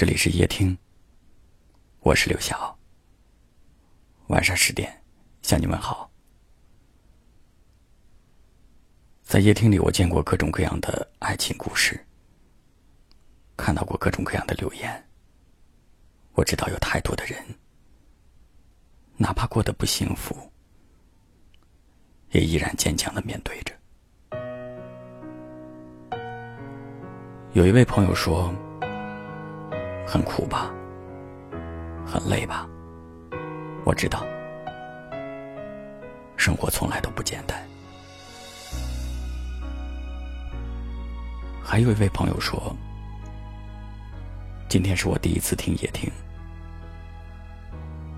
这里是夜听，我是刘晓。晚上十点向你们好。在夜听里，我见过各种各样的爱情故事，看到过各种各样的留言。我知道有太多的人，哪怕过得不幸福，也依然坚强的面对着。有一位朋友说。很苦吧，很累吧，我知道，生活从来都不简单。还有一位朋友说，今天是我第一次听夜听，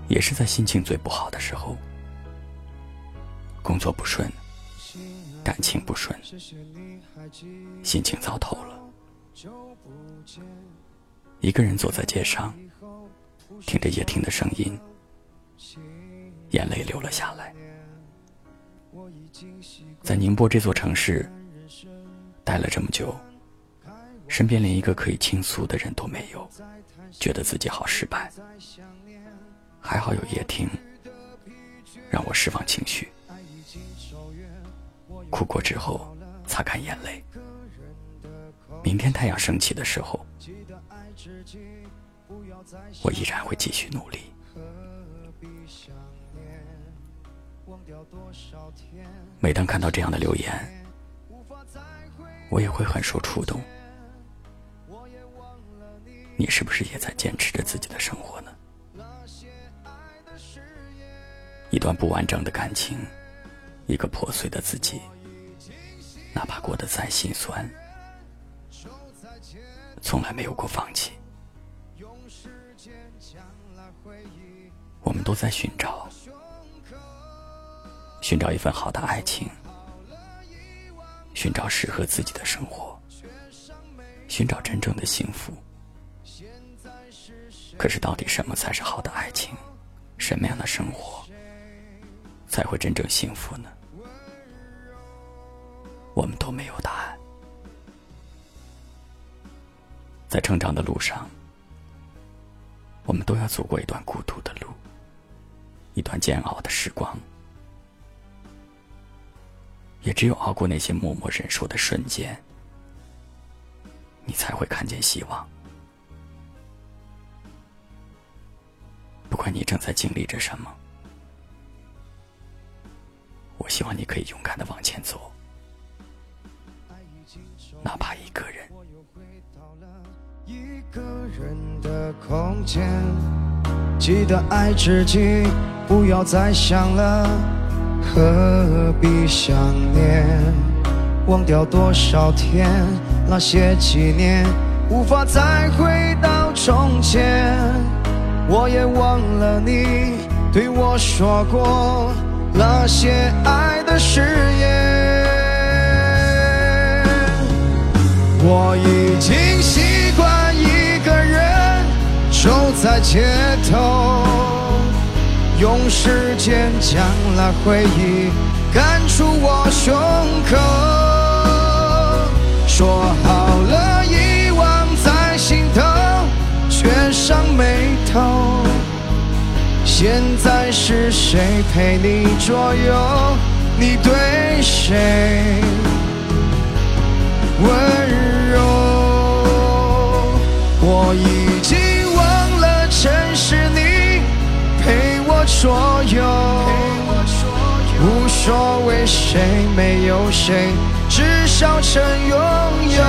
也是在心情最不好的时候，工作不顺，感情不顺，心情糟透了。一个人走在街上，听着夜听的声音，眼泪流了下来。在宁波这座城市待了这么久，身边连一个可以倾诉的人都没有，觉得自己好失败。还好有夜听，让我释放情绪，哭过之后擦干眼泪。明天太阳升起的时候。我依然会继续努力。每当看到这样的留言，我也会很受触动。你是不是也在坚持着自己的生活呢？一段不完整的感情，一个破碎的自己，哪怕过得再心酸。从来没有过放弃。我们都在寻找，寻找一份好的爱情，寻找适合自己的生活，寻找真正的幸福。可是，到底什么才是好的爱情？什么样的生活才会真正幸福呢？我们都没有答。在成长的路上，我们都要走过一段孤独的路，一段煎熬的时光。也只有熬过那些默默忍受的瞬间，你才会看见希望。不管你正在经历着什么，我希望你可以勇敢的往前走，哪怕一个人。的空间，记得爱自己，不要再想了，何必想念？忘掉多少天，那些纪念，无法再回到从前。我也忘了你对我说过那些爱的誓言。我已经街头，用时间将那回忆赶出我胸口。说好了遗忘在心头，却上眉头。现在是谁陪你左右？你对谁所有，无所谓谁没有谁，至少曾拥有。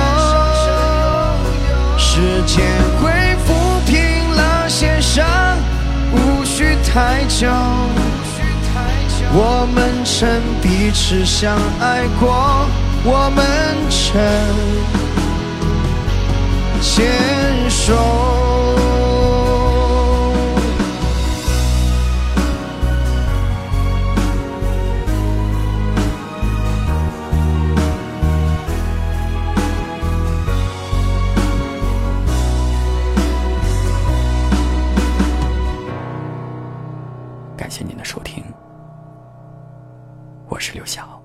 时间会抚平那些伤，无需太久。我们曾彼此相爱过，我们曾牵手。收听。我是刘晓。